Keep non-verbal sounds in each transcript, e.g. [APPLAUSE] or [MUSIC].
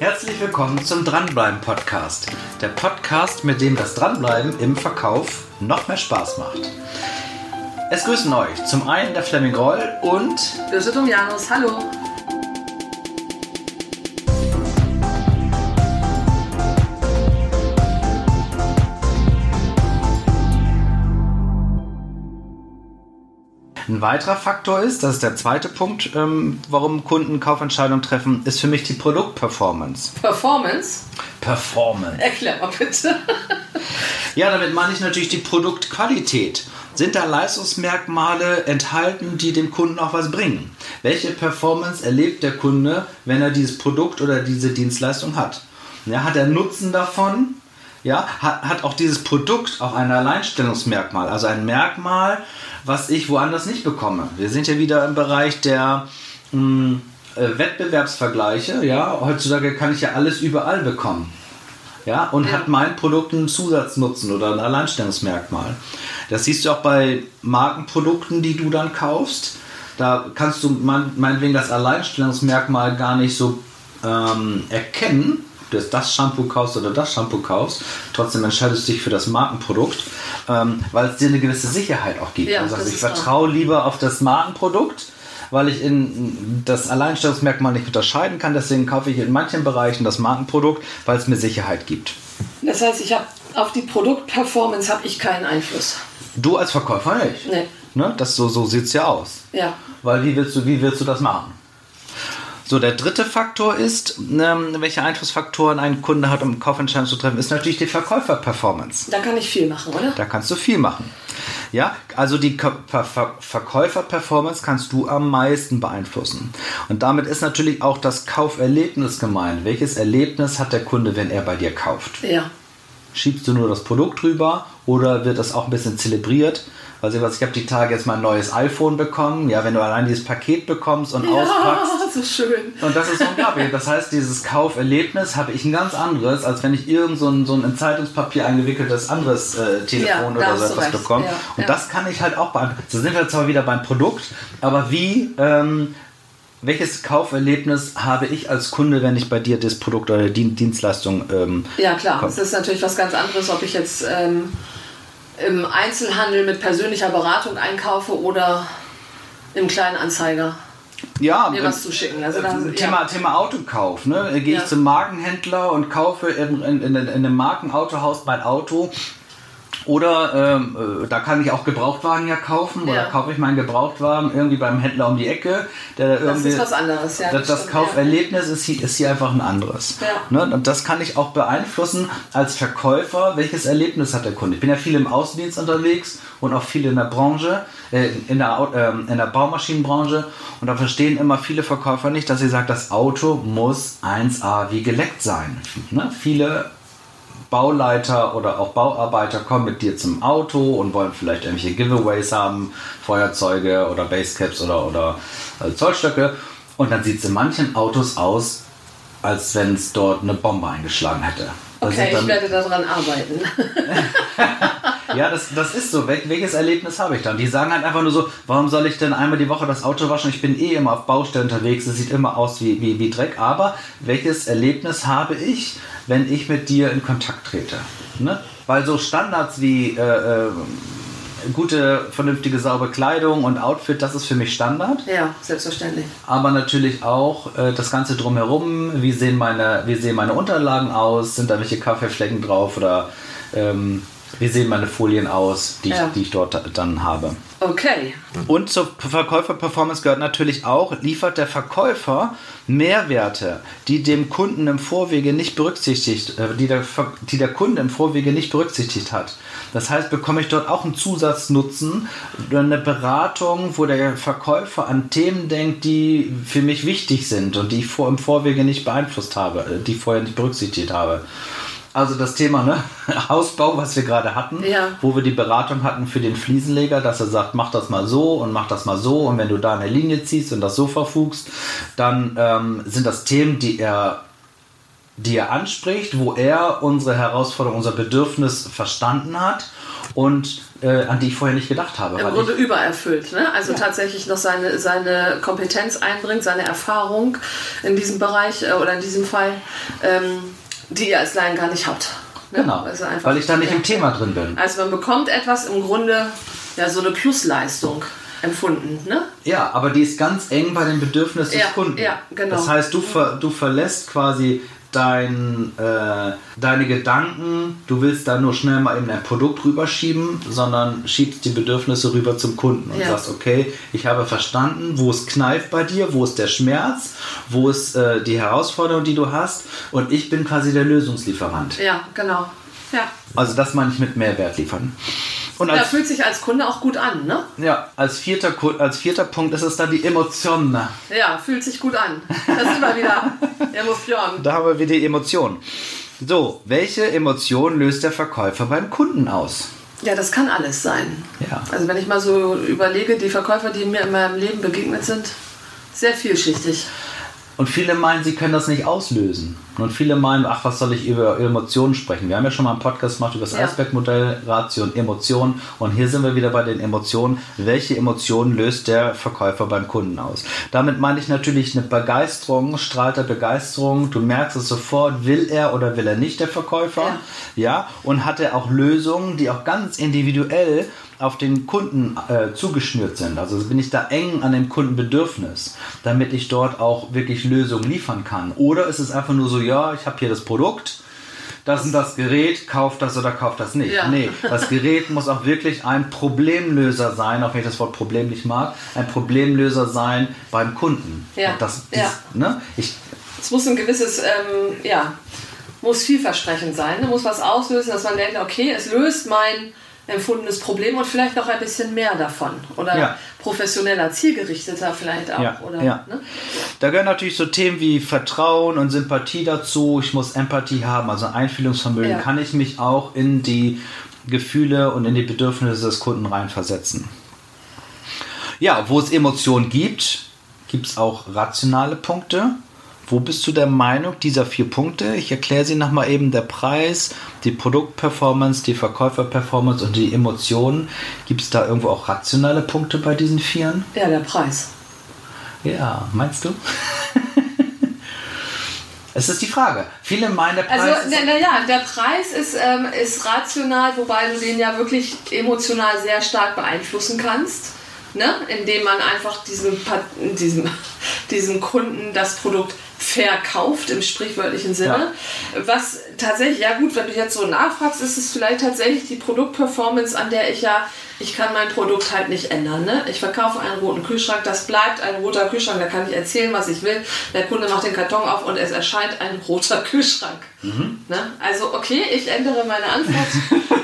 Herzlich willkommen zum Dranbleiben Podcast. Der Podcast, mit dem das Dranbleiben im Verkauf noch mehr Spaß macht. Es grüßen euch zum einen der Fleming Roll und Böse Janus, hallo. Ein weiterer Faktor ist, das ist der zweite Punkt, ähm, warum Kunden Kaufentscheidungen treffen, ist für mich die Produktperformance. Performance? Performance. Erklär mal bitte. [LAUGHS] ja, damit meine ich natürlich die Produktqualität. Sind da Leistungsmerkmale enthalten, die dem Kunden auch was bringen? Welche Performance erlebt der Kunde, wenn er dieses Produkt oder diese Dienstleistung hat? Ja, hat er Nutzen davon? Ja, hat, hat auch dieses Produkt auch ein Alleinstellungsmerkmal, also ein Merkmal, was ich woanders nicht bekomme. Wir sind ja wieder im Bereich der mh, hm, äh, Wettbewerbsvergleiche. Ja, heutzutage kann ich ja alles überall bekommen. Ja, und ja. hat mein Produkt einen Zusatznutzen oder ein Alleinstellungsmerkmal. Das siehst du auch bei Markenprodukten, die du dann kaufst. Da kannst du meinetwegen das Alleinstellungsmerkmal gar nicht so ähm, erkennen, du jetzt das Shampoo kaufst oder das Shampoo kaufst, trotzdem entscheidest du dich für das Markenprodukt, ähm, weil es dir eine gewisse Sicherheit auch gibt. Ja, also ich vertraue lieber auf das Markenprodukt, weil ich in das Alleinstellungsmerkmal nicht unterscheiden kann. Deswegen kaufe ich in manchen Bereichen das Markenprodukt, weil es mir Sicherheit gibt. Das heißt, ich habe auf die Produktperformance habe ich keinen Einfluss. Du als Verkäufer nicht. Nee. Ne? Das, so so sieht es ja aus. Ja. Weil wie willst du, wie willst du das machen? So, der dritte Faktor ist, ähm, welche Einflussfaktoren ein Kunde hat, um Kaufentscheidungen zu treffen, ist natürlich die Verkäufer-Performance. Da kann ich viel machen, oder? Da kannst du viel machen. Ja, also die Ver Ver Verkäufer-Performance kannst du am meisten beeinflussen. Und damit ist natürlich auch das Kauferlebnis gemeint. Welches Erlebnis hat der Kunde, wenn er bei dir kauft? Ja. Schiebst du nur das Produkt drüber oder wird das auch ein bisschen zelebriert? Also ich habe die Tage jetzt mein neues iPhone bekommen. Ja, wenn du allein dieses Paket bekommst und ja, auspackst. [LAUGHS] das ist schön. Und das ist unglaublich. Das heißt, dieses Kauferlebnis habe ich ein ganz anderes, als wenn ich irgend so ein, so ein in Zeitungspapier eingewickeltes anderes äh, Telefon ja, oder so etwas bekomme. Ja, und das kann ich halt auch beantworten. So sind wir zwar wieder beim Produkt, aber wie ähm, welches Kauferlebnis habe ich als Kunde, wenn ich bei dir das Produkt oder die Dienstleistung ähm, Ja klar, es ist natürlich was ganz anderes, ob ich jetzt ähm, im Einzelhandel mit persönlicher Beratung einkaufe oder im kleinen Anzeiger ja, mir was zu schicken. Also dann, Thema, ja. Thema Autokauf. Ne? Gehe ich ja. zum Markenhändler und kaufe in, in, in, in einem Markenautohaus mein Auto oder ähm, äh, da kann ich auch Gebrauchtwagen ja kaufen ja. oder kaufe ich meinen Gebrauchtwagen irgendwie beim Händler um die Ecke. Der das ist was anderes, ja. Das, das Kauferlebnis ist, hier, ist hier einfach ein anderes. Ja. Ne? Und das kann ich auch beeinflussen als Verkäufer, welches Erlebnis hat der Kunde. Ich bin ja viel im Außendienst unterwegs und auch viel in der Branche, äh, in, der, äh, in der Baumaschinenbranche und da verstehen immer viele Verkäufer nicht, dass sie sagen, das Auto muss 1A wie geleckt sein. Ne? Viele Bauleiter oder auch Bauarbeiter kommen mit dir zum Auto und wollen vielleicht irgendwelche Giveaways haben, Feuerzeuge oder Basecaps oder, oder äh, Zollstöcke. Und dann sieht es in manchen Autos aus, als wenn es dort eine Bombe eingeschlagen hätte. Okay, ich werde daran arbeiten. [LAUGHS] [LAUGHS] ja, das, das ist so. Wel welches Erlebnis habe ich dann? Die sagen halt einfach nur so, warum soll ich denn einmal die Woche das Auto waschen? Ich bin eh immer auf Baustellen unterwegs, es sieht immer aus wie, wie, wie Dreck. Aber welches Erlebnis habe ich, wenn ich mit dir in Kontakt trete? Ne? Weil so Standards wie äh, äh, gute, vernünftige, saubere Kleidung und Outfit, das ist für mich Standard. Ja, selbstverständlich. Aber natürlich auch äh, das Ganze drumherum. Wie sehen, meine, wie sehen meine Unterlagen aus? Sind da welche Kaffeeflecken drauf oder ähm, wie sehen meine Folien aus, die, ja. ich, die ich dort dann habe? Okay. Und zur Verkäuferperformance gehört natürlich auch, liefert der Verkäufer Mehrwerte, die dem Kunden im Vorwege nicht berücksichtigt, äh, die der, die der Kunde im Vorwege nicht berücksichtigt hat. Das heißt, bekomme ich dort auch einen Zusatznutzen, eine Beratung, wo der Verkäufer an Themen denkt, die für mich wichtig sind und die ich vor, im Vorwege nicht beeinflusst habe, äh, die ich vorher nicht berücksichtigt habe. Also das Thema ne? [LAUGHS] Hausbau, was wir gerade hatten, ja. wo wir die Beratung hatten für den Fliesenleger, dass er sagt, mach das mal so und mach das mal so und wenn du da eine Linie ziehst und das so verfugst, dann ähm, sind das Themen, die er, die er anspricht, wo er unsere Herausforderung, unser Bedürfnis verstanden hat und äh, an die ich vorher nicht gedacht habe. Im Grunde übererfüllt. Ne? Also ja. tatsächlich noch seine, seine Kompetenz einbringt, seine Erfahrung in diesem Bereich äh, oder in diesem Fall, ähm, die ihr als Laien gar nicht habt. Ne? Genau, also weil ich da nicht im Thema drin bin. Also man bekommt etwas im Grunde, ja, so eine Plusleistung empfunden, ne? Ja, aber die ist ganz eng bei den Bedürfnissen ja, des Kunden. Ja, genau. Das heißt, du, ver, du verlässt quasi dein, äh, deine Gedanken, du willst da nur schnell mal eben ein Produkt rüberschieben, sondern schiebst die Bedürfnisse rüber zum Kunden und ja. sagst, okay, ich habe verstanden, wo es kneift bei dir, wo ist der Schmerz, wo ist äh, die Herausforderung, die du hast und ich bin quasi der Lösungslieferant. Ja, genau. Ja. Also das meine ich mit Mehrwert liefern. Und als, ja, fühlt sich als Kunde auch gut an, ne? Ja, als vierter, als vierter Punkt ist es dann die Emotion. Ja, fühlt sich gut an. Das ist immer wieder [LAUGHS] Emotion. Da haben wir wieder die Emotion. So, welche Emotion löst der Verkäufer beim Kunden aus? Ja, das kann alles sein. Ja. Also wenn ich mal so überlege, die Verkäufer, die mir in meinem Leben begegnet sind, sehr vielschichtig. Und viele meinen, sie können das nicht auslösen. Und viele meinen, ach, was soll ich über Emotionen sprechen? Wir haben ja schon mal einen Podcast gemacht über das ja. Eisbergmodell, Ratio und Emotionen. Und hier sind wir wieder bei den Emotionen. Welche Emotionen löst der Verkäufer beim Kunden aus? Damit meine ich natürlich eine Begeisterung, strahlt er Begeisterung. Du merkst es sofort, will er oder will er nicht der Verkäufer? Ja. ja? Und hat er auch Lösungen, die auch ganz individuell auf den Kunden äh, zugeschnürt sind. Also bin ich da eng an dem Kundenbedürfnis, damit ich dort auch wirklich Lösungen liefern kann. Oder ist es einfach nur so, ja, ich habe hier das Produkt, das und das Gerät, kauft das oder kauft das nicht. Ja. Nee, das Gerät muss auch wirklich ein Problemlöser sein, auch wenn ich das Wort Problem nicht mag, ein Problemlöser sein beim Kunden. Ja. Das, das, ja. Ne? Ich, es muss ein gewisses, ähm, ja, muss vielversprechend sein, ne? muss was auslösen, dass man denkt, okay, es löst mein empfundenes Problem und vielleicht noch ein bisschen mehr davon. Oder ja. professioneller, zielgerichteter vielleicht auch. Ja, oder, ja. Ne? Da gehören natürlich so Themen wie Vertrauen und Sympathie dazu. Ich muss Empathie haben, also Einfühlungsvermögen. Kann ich mich auch in die Gefühle und in die Bedürfnisse des Kunden reinversetzen. Ja, wo es Emotionen gibt, gibt es auch rationale Punkte. Wo bist du der Meinung dieser vier Punkte? Ich erkläre sie nochmal eben. Der Preis, die Produktperformance, die Verkäuferperformance und die Emotionen. Gibt es da irgendwo auch rationale Punkte bei diesen vieren? Ja, der Preis. Ja, meinst du? [LAUGHS] Es ist die Frage. Viele meinen, der Preis. Also, naja, der Preis ist, ähm, ist rational, wobei du den ja wirklich emotional sehr stark beeinflussen kannst. Ne? Indem man einfach diesem, diesem, [LAUGHS] diesem Kunden das Produkt verkauft im sprichwörtlichen Sinne. Ja. Was tatsächlich, ja gut, wenn du jetzt so nachfragst, ist es vielleicht tatsächlich die Produktperformance, an der ich ja, ich kann mein Produkt halt nicht ändern. Ne? Ich verkaufe einen roten Kühlschrank, das bleibt ein roter Kühlschrank, da kann ich erzählen, was ich will. Der Kunde macht den Karton auf und es erscheint ein roter [LAUGHS] Kühlschrank. Mhm. Ne? Also okay, ich ändere meine Antwort. [LAUGHS]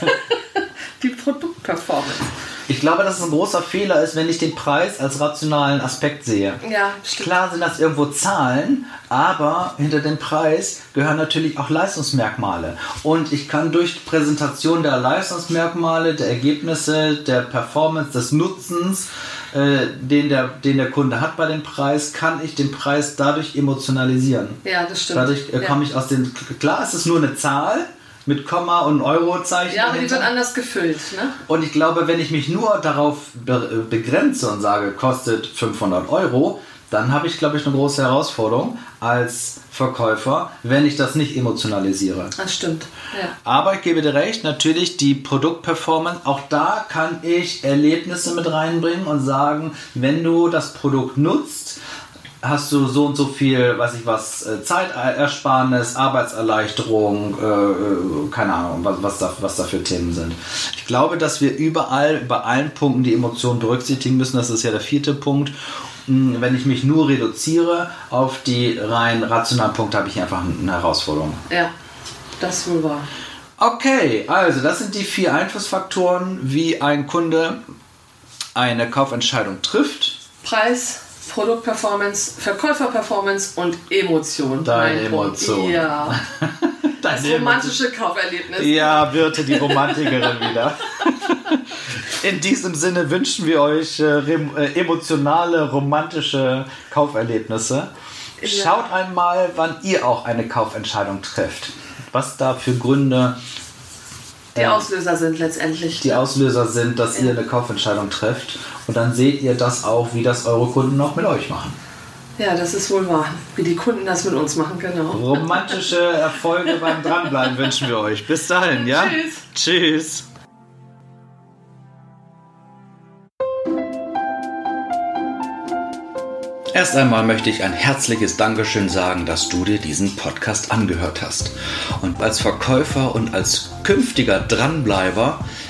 [LAUGHS] die Produktperformance. Ich glaube, dass es ein großer Fehler ist, wenn ich den Preis als rationalen Aspekt sehe. Ja, stimmt. Klar sind das irgendwo Zahlen, aber hinter dem Preis gehören natürlich auch Leistungsmerkmale. Und ich kann durch Präsentation der Leistungsmerkmale, der Ergebnisse, der Performance, des Nutzens, äh, den, der, den der Kunde hat bei dem Preis, kann ich den Preis dadurch emotionalisieren. Ja, das stimmt. Dadurch äh, komme ich aus dem. Klar, es ist nur eine Zahl, mit Komma und Eurozeichen. Ja, aber die wird anders gefüllt. Ne? Und ich glaube, wenn ich mich nur darauf be begrenze und sage, kostet 500 Euro, dann habe ich, glaube ich, eine große Herausforderung als Verkäufer, wenn ich das nicht emotionalisiere. Das stimmt. Ja. Aber ich gebe dir recht, natürlich die Produktperformance, auch da kann ich Erlebnisse mit reinbringen und sagen, wenn du das Produkt nutzt, hast du so und so viel, weiß ich was, äh, Zeitersparnis, Arbeitserleichterung, äh, äh, keine Ahnung, was, was, da, was da für Themen sind. Ich glaube, dass wir überall, bei allen Punkten die Emotionen berücksichtigen müssen. Das ist ja der vierte Punkt. Hm, wenn ich mich nur reduziere auf die rein rationalen Punkte, habe ich einfach eine Herausforderung. Ja, das wohl wahr. Okay, also das sind die vier Einflussfaktoren, wie ein Kunde eine Kaufentscheidung trifft. Preis, Produktperformance, Verkäuferperformance und Emotion. Deine Emotion. Ja. [LAUGHS] das romantische. Kauferlebnis. Ja, Birte, die Romantikerin [LAUGHS] wieder. In diesem Sinne wünschen wir euch äh, äh emotionale, romantische Kauferlebnisse. Ja. Schaut einmal, wann ihr auch eine Kaufentscheidung trefft. Was da für Gründe Die Auslöser sind letztendlich. Die Auslöser sind, dass ja. ihr eine Kaufentscheidung trefft und dann seht ihr das auch, wie das eure Kunden noch mit euch machen. Ja, das ist wohl wahr, wie die Kunden das mit uns machen, genau. Romantische Erfolge beim Dranbleiben wünschen wir euch. Bis dahin, ja? Tschüss. Tschüss. Erst einmal möchte ich ein herzliches Dankeschön sagen, dass du dir diesen Podcast angehört hast. Und als Verkäufer und als künftiger Dranbleiber